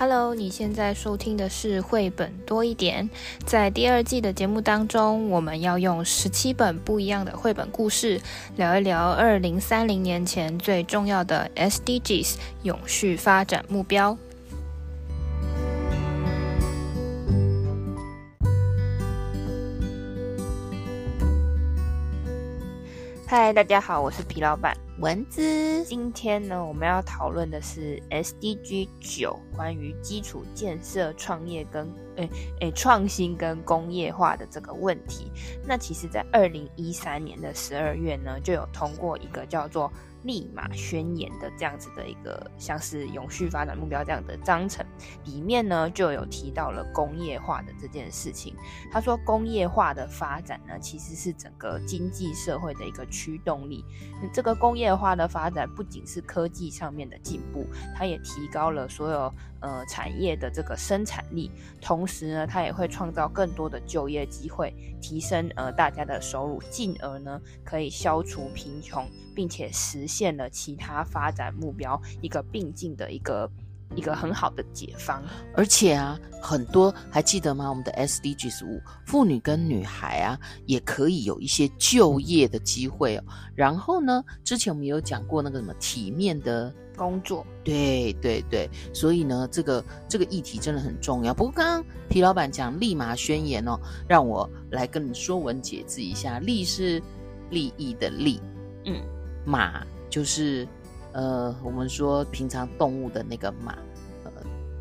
Hello，你现在收听的是绘本多一点。在第二季的节目当中，我们要用十七本不一样的绘本故事，聊一聊二零三零年前最重要的 SDGs 永续发展目标。嗨，大家好，我是皮老板。蚊子，今天呢，我们要讨论的是 SDG 九，关于基础建设、创业跟诶诶创新跟工业化的这个问题。那其实，在二零一三年的十二月呢，就有通过一个叫做。利马宣言的这样子的一个像是永续发展目标这样的章程里面呢，就有提到了工业化的这件事情。他说，工业化的发展呢，其实是整个经济社会的一个驱动力。这个工业化的发展不仅是科技上面的进步，它也提高了所有呃产业的这个生产力，同时呢，它也会创造更多的就业机会，提升呃大家的收入，进而呢可以消除贫穷。并且实现了其他发展目标一个并进的一个一个很好的解方，而且啊，很多还记得吗？我们的 SDGs 五，妇女跟女孩啊，也可以有一些就业的机会哦。然后呢，之前我们有讲过那个什么体面的工作，对对对，所以呢，这个这个议题真的很重要。不过刚刚皮老板讲利马宣言哦，让我来跟你说文解字一下，利是利益的利，嗯。马就是，呃，我们说平常动物的那个马，呃，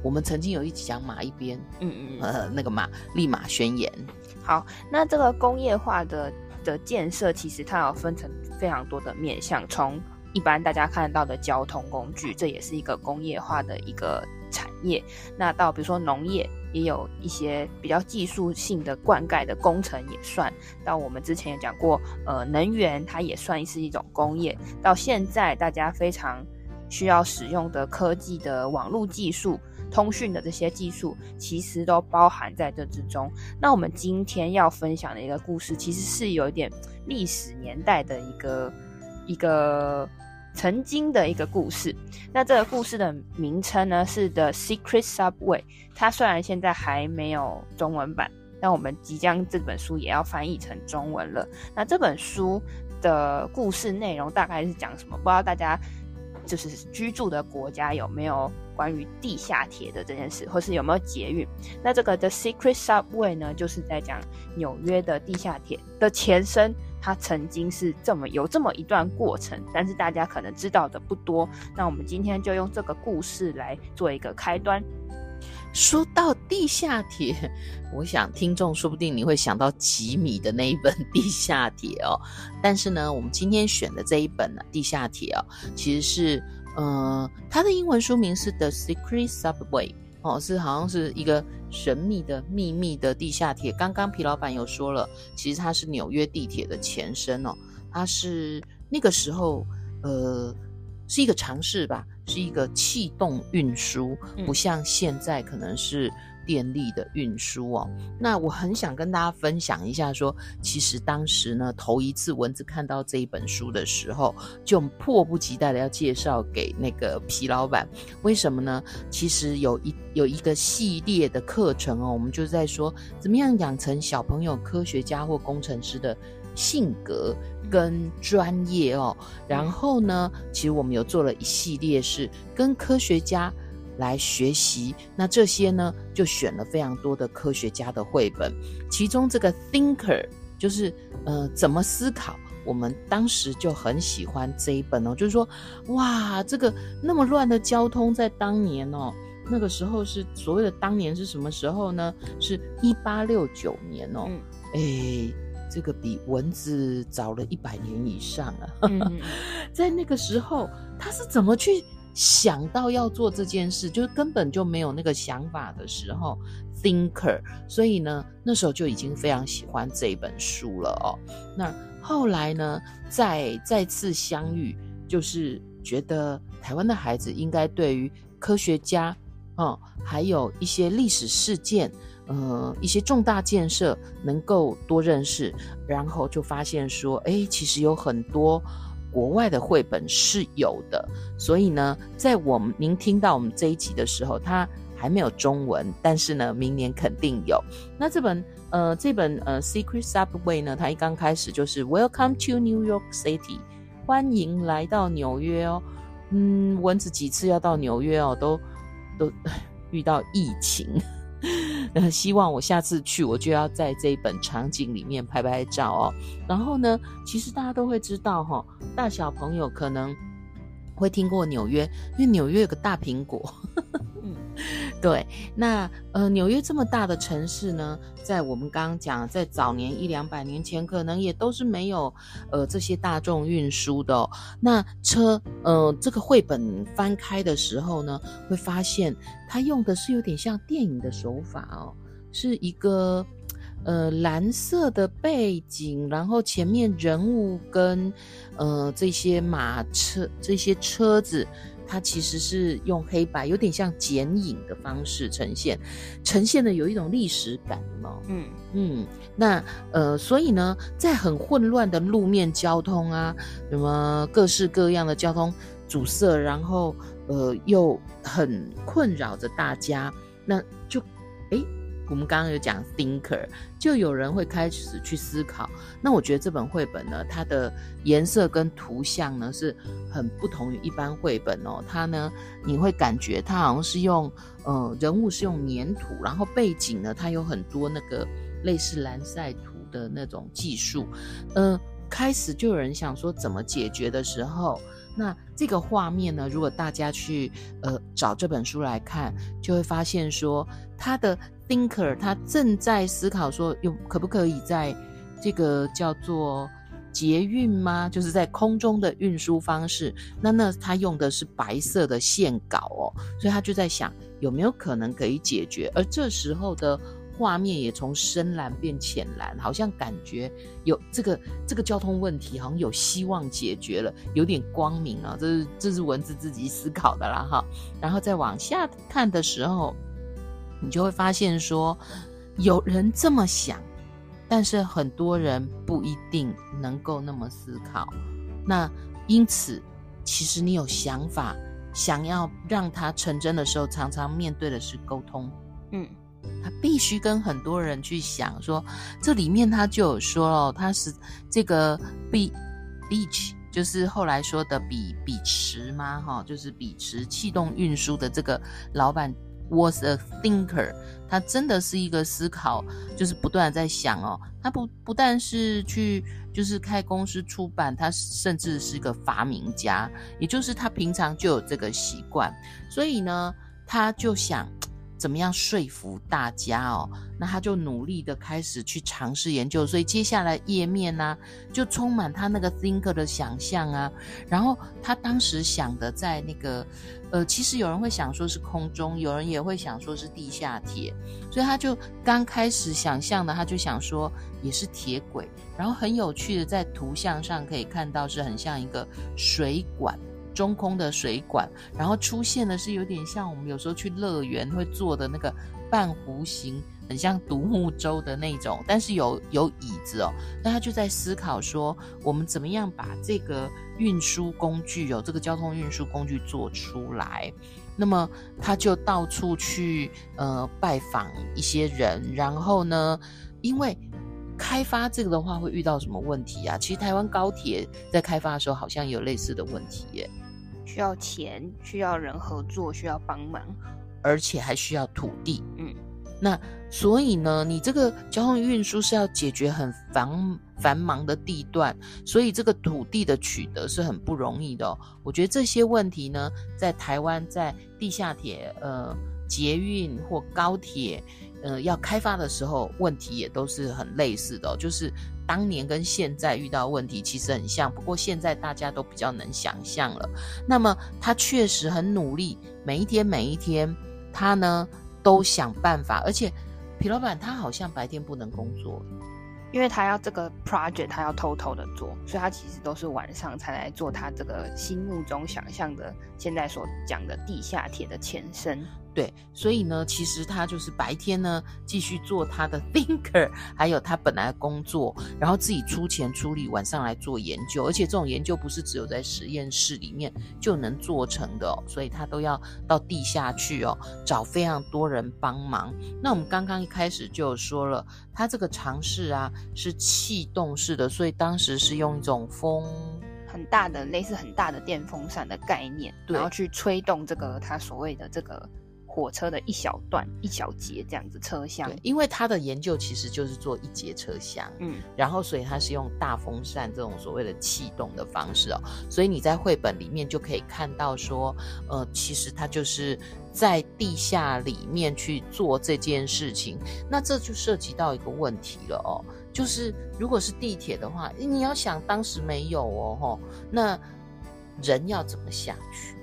我们曾经有一集讲马一边，嗯嗯，呃，那个马立马宣言。好，那这个工业化的的建设，其实它有分成非常多的面向，从一般大家看到的交通工具，这也是一个工业化的一个产业。那到比如说农业。也有一些比较技术性的灌溉的工程也算到，我们之前也讲过，呃，能源它也算是一种工业。到现在大家非常需要使用的科技的网络技术、通讯的这些技术，其实都包含在这之中。那我们今天要分享的一个故事，其实是有一点历史年代的一个一个。曾经的一个故事，那这个故事的名称呢是 The Secret Subway。它虽然现在还没有中文版，但我们即将这本书也要翻译成中文了。那这本书的故事内容大概是讲什么？不知道大家就是居住的国家有没有关于地下铁的这件事，或是有没有捷运？那这个 The Secret Subway 呢，就是在讲纽约的地下铁的前身。它曾经是这么有这么一段过程，但是大家可能知道的不多。那我们今天就用这个故事来做一个开端。说到地下铁，我想听众说不定你会想到吉米的那一本《地下铁》哦。但是呢，我们今天选的这一本呢，《地下铁》哦，其实是呃，它的英文书名是《The Secret Subway》。哦，是好像是一个神秘的秘密的地下铁。刚刚皮老板有说了，其实它是纽约地铁的前身哦。它是那个时候，呃，是一个尝试吧，是一个气动运输，不像现在可能是。电力的运输哦，那我很想跟大家分享一下说，说其实当时呢，头一次蚊子看到这一本书的时候，就迫不及待的要介绍给那个皮老板。为什么呢？其实有一有一个系列的课程哦，我们就是在说怎么样养成小朋友科学家或工程师的性格跟专业哦。然后呢，其实我们有做了一系列是跟科学家。来学习，那这些呢，就选了非常多的科学家的绘本，其中这个 Thinker 就是呃怎么思考，我们当时就很喜欢这一本哦，就是说哇，这个那么乱的交通在当年哦，那个时候是所谓的当年是什么时候呢？是一八六九年哦，哎、嗯，这个比蚊子早了一百年以上啊，嗯、在那个时候他是怎么去？想到要做这件事，就是根本就没有那个想法的时候，thinker。所以呢，那时候就已经非常喜欢这一本书了哦。那后来呢，再再次相遇，就是觉得台湾的孩子应该对于科学家，哦，还有一些历史事件，呃，一些重大建设能够多认识，然后就发现说，哎，其实有很多。国外的绘本是有的，所以呢，在我们您听到我们这一集的时候，它还没有中文，但是呢，明年肯定有。那这本呃，这本呃《Secret Subway》呢，它一刚开始就是 Welcome to New York City，欢迎来到纽约哦。嗯，蚊子几次要到纽约哦，都都 遇到疫情。呃，希望我下次去，我就要在这一本场景里面拍拍照哦。然后呢，其实大家都会知道哈、哦，大小朋友可能会听过纽约，因为纽约有个大苹果。嗯，对。那呃，纽约这么大的城市呢，在我们刚刚讲，在早年一两百年前，可能也都是没有呃这些大众运输的、那车呃，这个绘本翻开的时候呢，会发现它用的是有点像电影的手法哦，是一个呃蓝色的背景，然后前面人物跟呃这些马车这些车子。它其实是用黑白，有点像剪影的方式呈现，呈现的有一种历史感哦。嗯嗯，那呃，所以呢，在很混乱的路面交通啊，什么各式各样的交通阻塞，然后呃，又很困扰着大家，那就诶。我们刚刚有讲 thinker，就有人会开始去思考。那我觉得这本绘本呢，它的颜色跟图像呢是很不同于一般绘本哦。它呢，你会感觉它好像是用呃人物是用粘土，然后背景呢，它有很多那个类似蓝晒图的那种技术。呃，开始就有人想说怎么解决的时候，那这个画面呢，如果大家去呃找这本书来看，就会发现说他的。Thinker，他正在思考说，有可不可以在这个叫做捷运吗？就是在空中的运输方式。那那他用的是白色的线稿哦，所以他就在想有没有可能可以解决。而这时候的画面也从深蓝变浅蓝，好像感觉有这个这个交通问题好像有希望解决了，有点光明啊。这是这是文字自己思考的啦哈。然后再往下看的时候。你就会发现说，有人这么想，但是很多人不一定能够那么思考。那因此，其实你有想法，想要让它成真的时候，常常面对的是沟通。嗯，他必须跟很多人去想说，这里面他就有说哦，他是这个 be beach，就是后来说的比比池吗？哈，就是比池气动运输的这个老板。Was a thinker，他真的是一个思考，就是不断在想哦。他不不但是去就是开公司出版，他甚至是个发明家，也就是他平常就有这个习惯，所以呢，他就想。怎么样说服大家哦？那他就努力的开始去尝试研究，所以接下来页面呢、啊，就充满他那个 thinker 的想象啊。然后他当时想的在那个，呃，其实有人会想说是空中，有人也会想说是地下铁，所以他就刚开始想象的，他就想说也是铁轨。然后很有趣的，在图像上可以看到是很像一个水管。中空的水管，然后出现的是有点像我们有时候去乐园会坐的那个半弧形，很像独木舟的那种，但是有有椅子哦。那他就在思考说，我们怎么样把这个运输工具，有这个交通运输工具做出来。那么他就到处去呃拜访一些人，然后呢，因为开发这个的话会遇到什么问题啊？其实台湾高铁在开发的时候好像有类似的问题耶。需要钱，需要人合作，需要帮忙，而且还需要土地。嗯，那所以呢，你这个交通运输是要解决很繁繁忙的地段，所以这个土地的取得是很不容易的。我觉得这些问题呢，在台湾，在地下铁、呃捷运或高铁，呃要开发的时候，问题也都是很类似的，就是。当年跟现在遇到问题其实很像，不过现在大家都比较能想象了。那么他确实很努力，每一天每一天，他呢都想办法。而且皮老板他好像白天不能工作，因为他要这个 project，他要偷偷的做，所以他其实都是晚上才来做他这个心目中想象的，现在所讲的地下铁的前身。对，所以呢，其实他就是白天呢继续做他的 thinker，还有他本来工作，然后自己出钱出力，晚上来做研究。而且这种研究不是只有在实验室里面就能做成的，所以他都要到地下去哦，找非常多人帮忙。那我们刚刚一开始就说了，他这个尝试啊是气动式的，所以当时是用一种风。很大的类似很大的电风扇的概念，对然后去吹动这个他所谓的这个火车的一小段一小节这样子车厢。对，因为他的研究其实就是做一节车厢，嗯，然后所以他是用大风扇这种所谓的气动的方式哦，所以你在绘本里面就可以看到说，呃，其实他就是在地下里面去做这件事情，那这就涉及到一个问题了哦。就是，如果是地铁的话，你要想当时没有哦，吼，那人要怎么下去？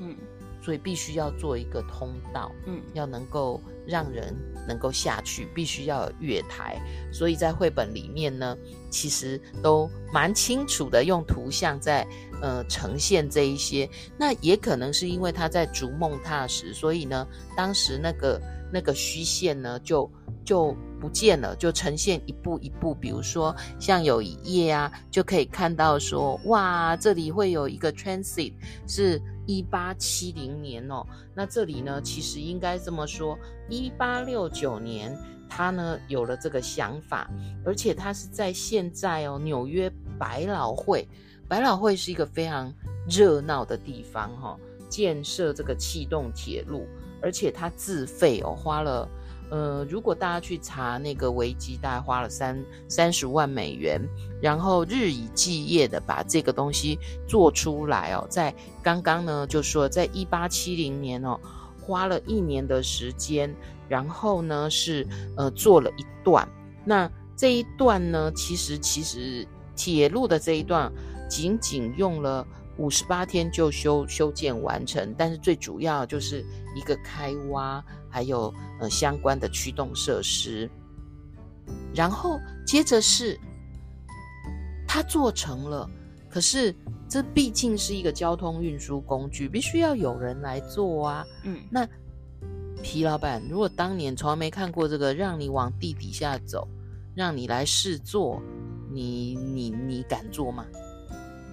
嗯，所以必须要做一个通道，嗯，要能够让人能够下去，必须要有月台。所以在绘本里面呢，其实都蛮清楚的用图像在呃呈现这一些。那也可能是因为他在逐梦踏实，所以呢，当时那个那个虚线呢就。就不见了，就呈现一步一步。比如说，像有一页啊，就可以看到说，哇，这里会有一个 transit，是一八七零年哦。那这里呢，其实应该这么说，一八六九年，他呢有了这个想法，而且他是在现在哦，纽约百老汇，百老汇是一个非常热闹的地方哈、建设这个气动铁路，而且他自费哦，花了。呃，如果大家去查那个维基，大概花了三三十万美元，然后日以继夜的把这个东西做出来哦。在刚刚呢，就说在一八七零年哦，花了一年的时间，然后呢是呃做了一段。那这一段呢，其实其实铁路的这一段仅仅用了五十八天就修修建完成，但是最主要就是一个开挖。还有呃相关的驱动设施，然后接着是它做成了，可是这毕竟是一个交通运输工具，必须要有人来做啊。嗯，那皮老板，如果当年从来没看过这个，让你往地底下走，让你来试做，你你你敢做吗？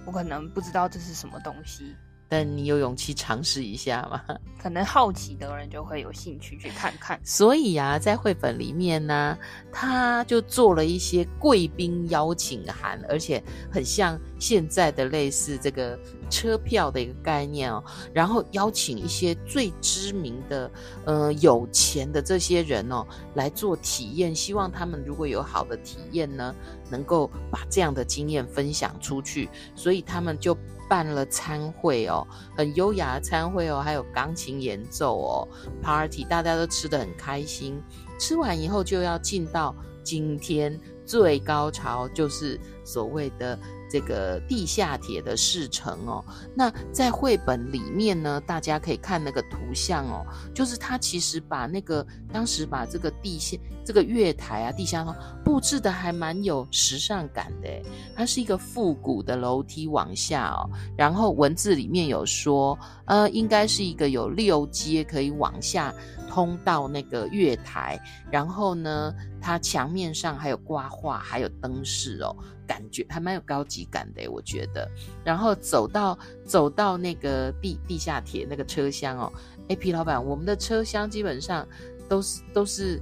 我可能不知道这是什么东西。但你有勇气尝试一下吗？可能好奇的人就会有兴趣去看看。所以啊，在绘本里面呢，他就做了一些贵宾邀请函，而且很像现在的类似这个车票的一个概念哦。然后邀请一些最知名的、呃有钱的这些人哦来做体验，希望他们如果有好的体验呢，能够把这样的经验分享出去。所以他们就。办了餐会哦，很优雅的餐会哦，还有钢琴演奏哦，party，大家都吃得很开心。吃完以后就要进到今天最高潮，就是所谓的。这个地下铁的试乘哦，那在绘本里面呢，大家可以看那个图像哦，就是他其实把那个当时把这个地下这个月台啊、地下通布置的还蛮有时尚感的，它是一个复古的楼梯往下哦，然后文字里面有说，呃，应该是一个有六阶可以往下通到那个月台，然后呢，它墙面上还有挂画，还有灯饰哦。感觉还蛮有高级感的，我觉得。然后走到走到那个地地下铁那个车厢哦，哎，皮老板，我们的车厢基本上都是都是，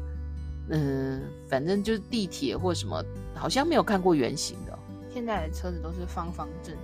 嗯、反正就是地铁或什么，好像没有看过圆形的。现在的车子都是方方正。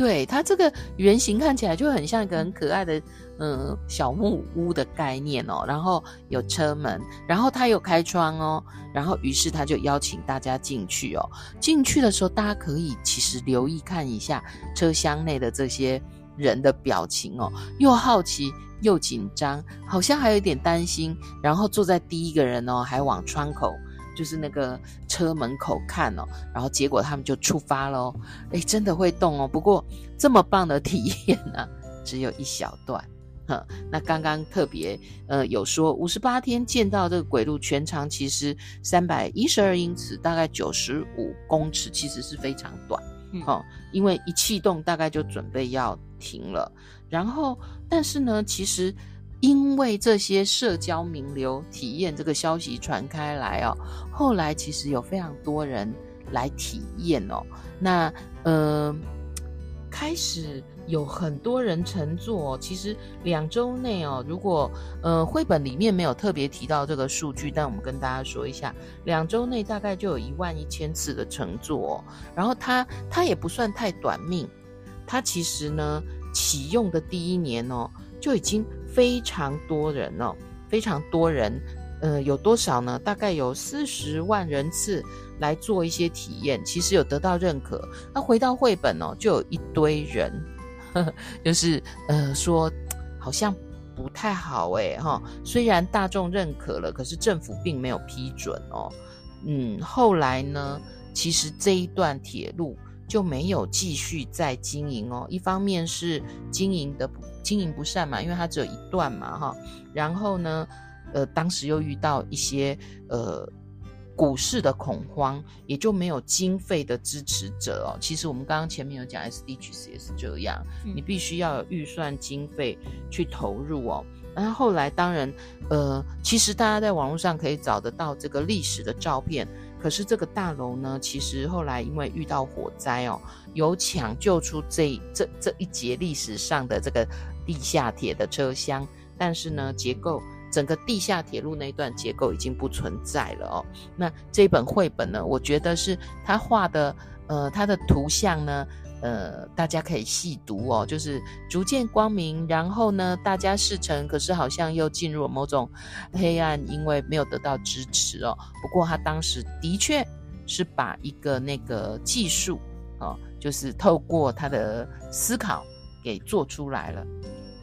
对，它这个圆形看起来就很像一个很可爱的，嗯、小木屋的概念哦。然后有车门，然后它有开窗哦。然后于是他就邀请大家进去哦。进去的时候，大家可以其实留意看一下车厢内的这些人的表情哦，又好奇又紧张，好像还有一点担心。然后坐在第一个人哦，还往窗口。就是那个车门口看哦，然后结果他们就出发喽。诶，真的会动哦。不过这么棒的体验呢，只有一小段。哼，那刚刚特别呃有说五十八天见到这个轨路，全长其实三百一十二英尺，大概九十五公尺，其实是非常短。嗯，因为一气动大概就准备要停了。然后，但是呢，其实因为这些社交名流体验这个消息传开来哦，后来其实有非常多人来体验哦。那呃，开始有很多人乘坐。其实两周内哦，如果呃绘本里面没有特别提到这个数据，但我们跟大家说一下，两周内大概就有一万一千次的乘坐哦。然后它它也不算太短命，它其实呢启用的第一年哦。就已经非常多人哦，非常多人，呃，有多少呢？大概有四十万人次来做一些体验，其实有得到认可。那回到绘本哦，就有一堆人，呵 呵就是呃说好像不太好诶哈。虽然大众认可了，可是政府并没有批准哦。嗯，后来呢，其实这一段铁路就没有继续再经营哦。一方面是经营的不。经营不善嘛，因为它只有一段嘛，哈。然后呢，呃，当时又遇到一些呃股市的恐慌，也就没有经费的支持者哦。其实我们刚刚前面有讲 SDGs 也是这样，嗯、你必须要有预算经费去投入哦。然后后来当然，呃，其实大家在网络上可以找得到这个历史的照片。可是这个大楼呢，其实后来因为遇到火灾哦，有抢救出这这这一节历史上的这个地下铁的车厢，但是呢，结构整个地下铁路那一段结构已经不存在了哦。那这本绘本呢，我觉得是他画的，呃，他的图像呢。呃，大家可以细读哦，就是逐渐光明，然后呢，大家事成，可是好像又进入了某种黑暗，因为没有得到支持哦。不过他当时的确是把一个那个技术哦，就是透过他的思考给做出来了。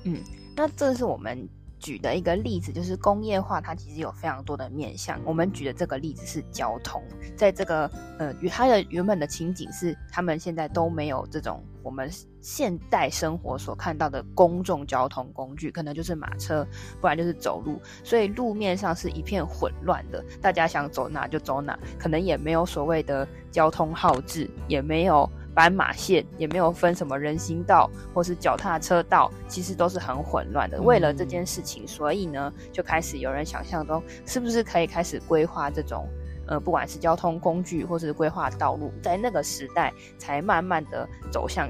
嗯，那这是我们。举的一个例子就是工业化，它其实有非常多的面向。我们举的这个例子是交通，在这个呃，它的原本的情景是，他们现在都没有这种我们现代生活所看到的公众交通工具，可能就是马车，不然就是走路，所以路面上是一片混乱的，大家想走哪就走哪，可能也没有所谓的交通号志，也没有。斑马线也没有分什么人行道或是脚踏车道，其实都是很混乱的。为了这件事情，所以呢，就开始有人想象中，是不是可以开始规划这种，呃，不管是交通工具或是规划道路，在那个时代才慢慢的走向，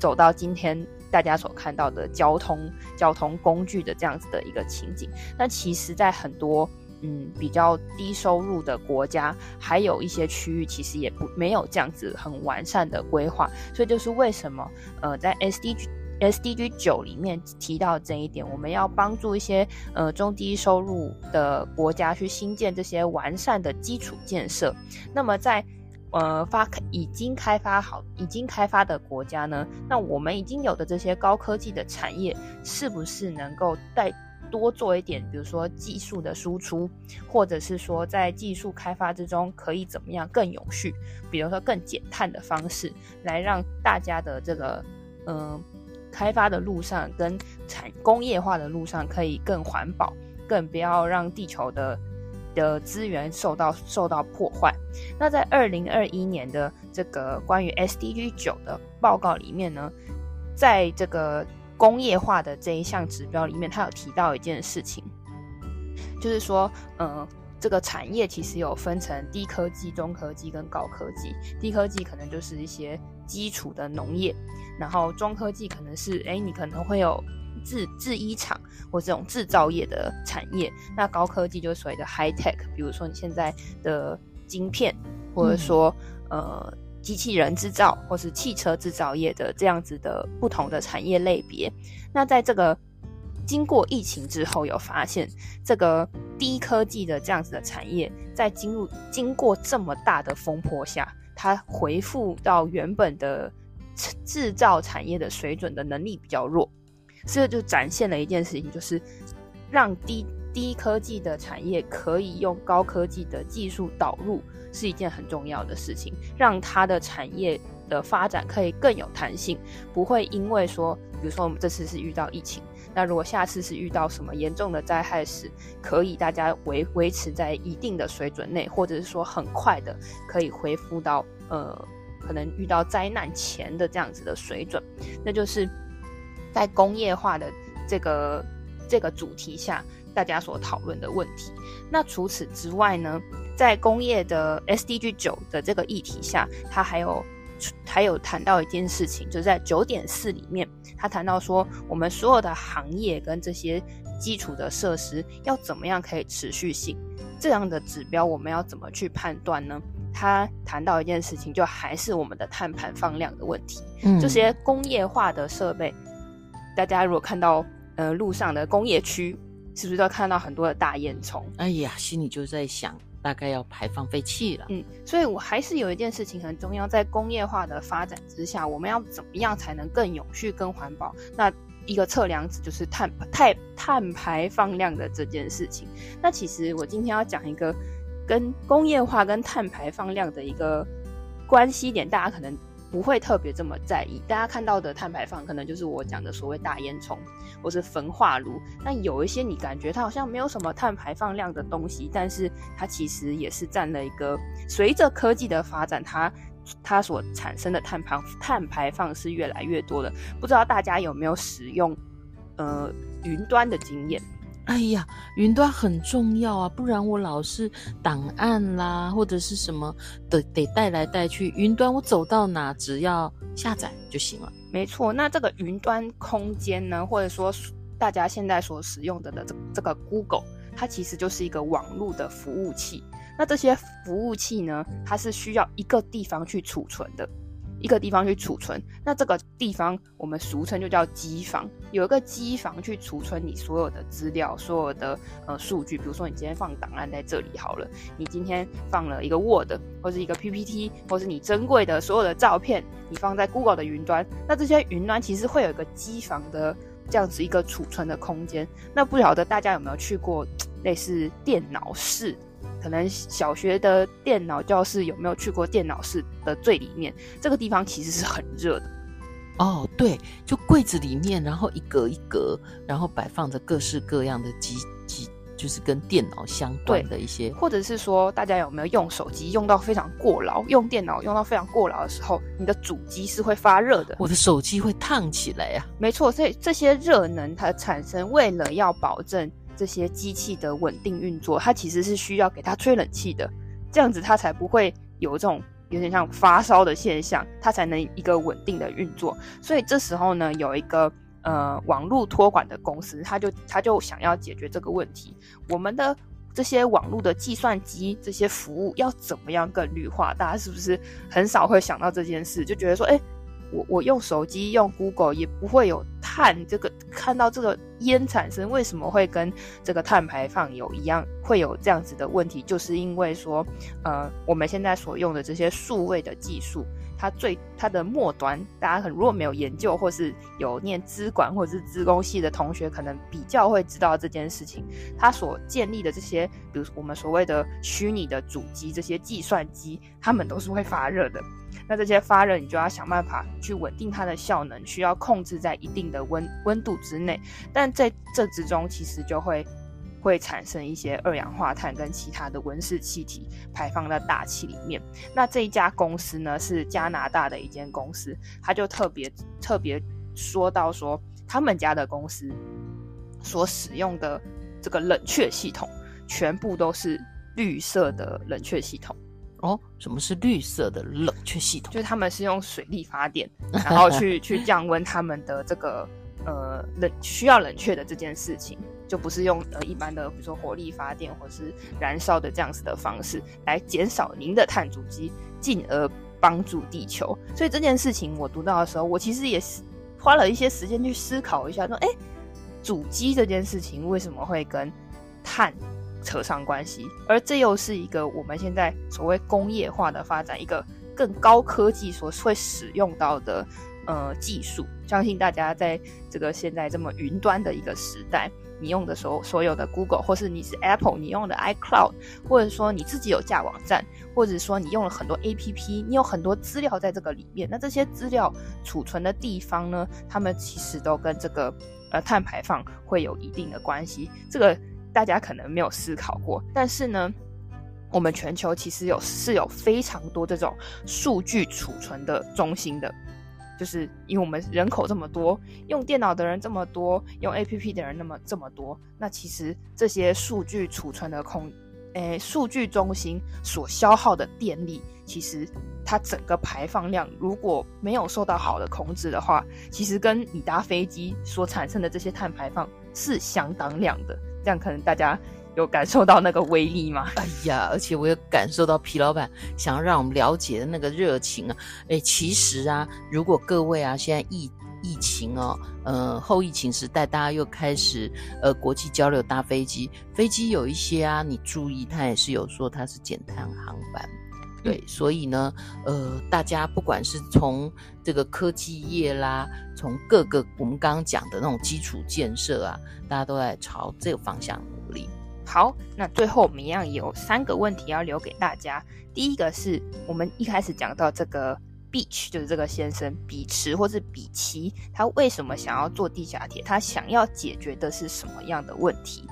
走到今天大家所看到的交通交通工具的这样子的一个情景。那其实，在很多。嗯，比较低收入的国家，还有一些区域，其实也不没有这样子很完善的规划，所以就是为什么，呃，在 SDG SDG 九里面提到这一点，我们要帮助一些呃中低收入的国家去新建这些完善的基础建设。那么在呃发已经开发好、已经开发的国家呢，那我们已经有的这些高科技的产业，是不是能够带？多做一点，比如说技术的输出，或者是说在技术开发之中可以怎么样更永续，比如说更减碳的方式，来让大家的这个嗯、开发的路上跟产工业化的路上可以更环保，更不要让地球的的资源受到受到破坏。那在二零二一年的这个关于 SDG 九的报告里面呢，在这个。工业化的这一项指标里面，它有提到一件事情，就是说，嗯，这个产业其实有分成低科技、中科技跟高科技。低科技可能就是一些基础的农业，然后中科技可能是，哎，你可能会有制制衣厂或这种制造业的产业。那高科技就是所谓的 high tech，比如说你现在的晶片，或者说，嗯、呃。机器人制造或是汽车制造业的这样子的不同的产业类别，那在这个经过疫情之后，有发现这个低科技的这样子的产业，在进入经过这么大的风波下，它回复到原本的制造产业的水准的能力比较弱，所以就展现了一件事情，就是让低低科技的产业可以用高科技的技术导入。是一件很重要的事情，让它的产业的发展可以更有弹性，不会因为说，比如说我们这次是遇到疫情，那如果下次是遇到什么严重的灾害时，可以大家维维持在一定的水准内，或者是说很快的可以恢复到呃，可能遇到灾难前的这样子的水准，那就是在工业化的这个这个主题下大家所讨论的问题。那除此之外呢，在工业的 SDG 九的这个议题下，他还有还有谈到一件事情，就是在九点四里面，他谈到说，我们所有的行业跟这些基础的设施要怎么样可以持续性，这样的指标我们要怎么去判断呢？他谈到一件事情，就还是我们的碳排放量的问题。嗯，这些工业化的设备，大家如果看到呃路上的工业区，是不是都看到很多的大烟囱？哎呀，心里就在想，大概要排放废气了。嗯，所以我还是有一件事情很重要，在工业化的发展之下，我们要怎么样才能更永续、更环保？那一个测量值就是碳碳碳排放量的这件事情。那其实我今天要讲一个。跟工业化跟碳排放量的一个关系点，大家可能不会特别这么在意。大家看到的碳排放，可能就是我讲的所谓大烟囱或是焚化炉。那有一些你感觉它好像没有什么碳排放量的东西，但是它其实也是占了一个随着科技的发展，它它所产生的碳排碳排放是越来越多的。不知道大家有没有使用呃云端的经验？哎呀，云端很重要啊，不然我老是档案啦，或者是什么得得带来带去。云端我走到哪，只要下载就行了。没错，那这个云端空间呢，或者说大家现在所使用的的这这个 Google，它其实就是一个网络的服务器。那这些服务器呢，它是需要一个地方去储存的。一个地方去储存，那这个地方我们俗称就叫机房，有一个机房去储存你所有的资料，所有的呃数据。比如说你今天放档案在这里好了，你今天放了一个 Word 或是一个 PPT，或是你珍贵的所有的照片，你放在 Google 的云端，那这些云端其实会有一个机房的这样子一个储存的空间。那不晓得大家有没有去过 类似电脑室？可能小学的电脑教室有没有去过电脑室的最里面？这个地方其实是很热的。哦，对，就柜子里面，然后一格一格，然后摆放着各式各样的机机，就是跟电脑相关的一些。或者是说，大家有没有用手机用到非常过劳，用电脑用到非常过劳的时候，你的主机是会发热的？我的手机会烫起来呀、啊。没错，所以这些热能它产生，为了要保证。这些机器的稳定运作，它其实是需要给它吹冷气的，这样子它才不会有这种有点像发烧的现象，它才能一个稳定的运作。所以这时候呢，有一个呃网络托管的公司，他就他就想要解决这个问题。我们的这些网络的计算机这些服务要怎么样更绿化？大家是不是很少会想到这件事？就觉得说，哎。我我用手机用 Google 也不会有碳这个看到这个烟产生，为什么会跟这个碳排放有一样会有这样子的问题？就是因为说，呃，我们现在所用的这些数位的技术，它最它的末端，大家很如果没有研究或是有念资管或者是资工系的同学，可能比较会知道这件事情。它所建立的这些，比如我们所谓的虚拟的主机，这些计算机，它们都是会发热的。那这些发热，你就要想办法去稳定它的效能，需要控制在一定的温温度之内。但在这之中，其实就会会产生一些二氧化碳跟其他的温室气体排放到大气里面。那这一家公司呢，是加拿大的一间公司，他就特别特别说到说，他们家的公司所使用的这个冷却系统，全部都是绿色的冷却系统。哦，什么是绿色的冷却系统？就是他们是用水力发电，然后去去降温他们的这个呃冷需要冷却的这件事情，就不是用呃一般的比如说火力发电或是燃烧的这样子的方式来减少您的碳足迹，进而帮助地球。所以这件事情我读到的时候，我其实也是花了一些时间去思考一下，说哎，主机这件事情为什么会跟碳？扯上关系，而这又是一个我们现在所谓工业化的发展，一个更高科技所会使用到的呃技术。相信大家在这个现在这么云端的一个时代，你用的所所有的 Google，或是你是 Apple，你用的 iCloud，或者说你自己有架网站，或者说你用了很多 APP，你有很多资料在这个里面。那这些资料储存的地方呢，它们其实都跟这个呃碳排放会有一定的关系。这个。大家可能没有思考过，但是呢，我们全球其实有是有非常多这种数据储存的中心的。就是因为我们人口这么多，用电脑的人这么多，用 APP 的人那么这么多，那其实这些数据储存的空，诶，数据中心所消耗的电力，其实它整个排放量如果没有受到好的控制的话，其实跟你搭飞机所产生的这些碳排放是相当量的。这样可能大家。有感受到那个威力吗？哎呀，而且我有感受到皮老板想要让我们了解的那个热情啊！哎，其实啊，如果各位啊，现在疫疫情哦，呃，后疫情时代，大家又开始呃国际交流搭飞机，飞机有一些啊，你注意，它也是有说它是减碳航班，对，所以呢，呃，大家不管是从这个科技业啦，从各个我们刚刚讲的那种基础建设啊，大家都在朝这个方向努力。好，那最后我们一样有三个问题要留给大家。第一个是我们一开始讲到这个 Beach，就是这个先生比池或是比奇，他为什么想要做地下铁？他想要解决的是什么样的问题？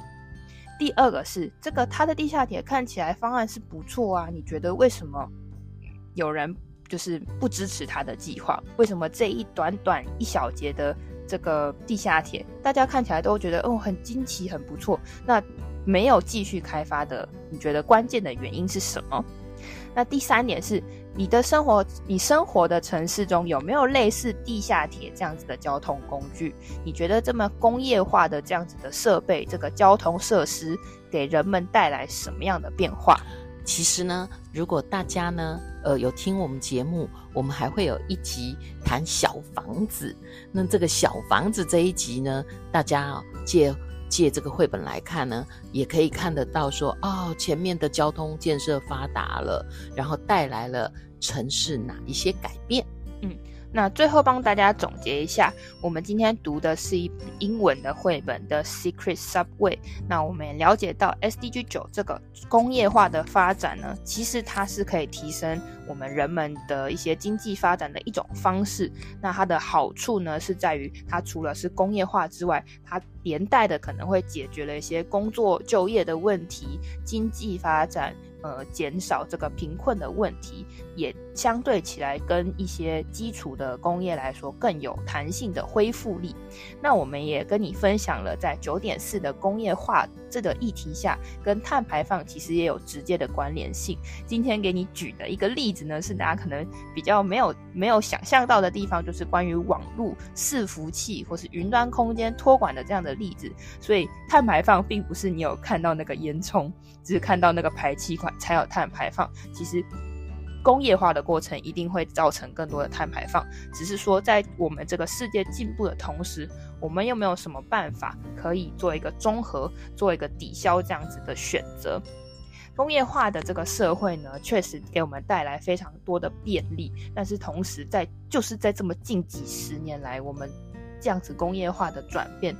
第二个是这个他的地下铁看起来方案是不错啊，你觉得为什么有人就是不支持他的计划？为什么这一短短一小节的这个地下铁，大家看起来都觉得哦很惊奇，很不错？那没有继续开发的，你觉得关键的原因是什么？那第三点是，你的生活，你生活的城市中有没有类似地下铁这样子的交通工具？你觉得这么工业化的这样子的设备，这个交通设施给人们带来什么样的变化？其实呢，如果大家呢，呃，有听我们节目，我们还会有一集谈小房子。那这个小房子这一集呢，大家啊、借。借这个绘本来看呢，也可以看得到说，哦，前面的交通建设发达了，然后带来了城市哪一些改变？嗯。那最后帮大家总结一下，我们今天读的是一英文的绘本的《Secret Subway》。那我们也了解到 SDG 九这个工业化的发展呢，其实它是可以提升我们人们的一些经济发展的一种方式。那它的好处呢，是在于它除了是工业化之外，它连带的可能会解决了一些工作就业的问题、经济发展。呃，减少这个贫困的问题，也相对起来跟一些基础的工业来说更有弹性的恢复力。那我们也跟你分享了，在九点四的工业化这个议题下，跟碳排放其实也有直接的关联性。今天给你举的一个例子呢，是大家可能比较没有没有想象到的地方，就是关于网络伺服器或是云端空间托管的这样的例子。所以碳排放并不是你有看到那个烟囱，只是看到那个排气管。才有碳排放。其实工业化的过程一定会造成更多的碳排放，只是说在我们这个世界进步的同时，我们又没有什么办法可以做一个综合，做一个抵消这样子的选择？工业化的这个社会呢，确实给我们带来非常多的便利，但是同时在就是在这么近几十年来，我们这样子工业化的转变。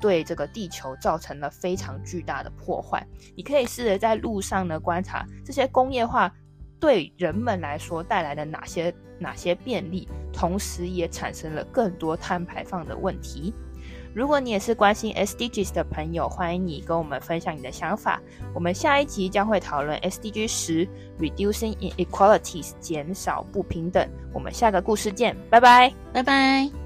对这个地球造成了非常巨大的破坏。你可以试着在路上呢观察这些工业化对人们来说带来的哪些哪些便利，同时也产生了更多碳排放的问题。如果你也是关心 SDGs 的朋友，欢迎你跟我们分享你的想法。我们下一集将会讨论 SDG 十 Reducing Inequalities 减少不平等。我们下个故事见，拜拜，拜拜。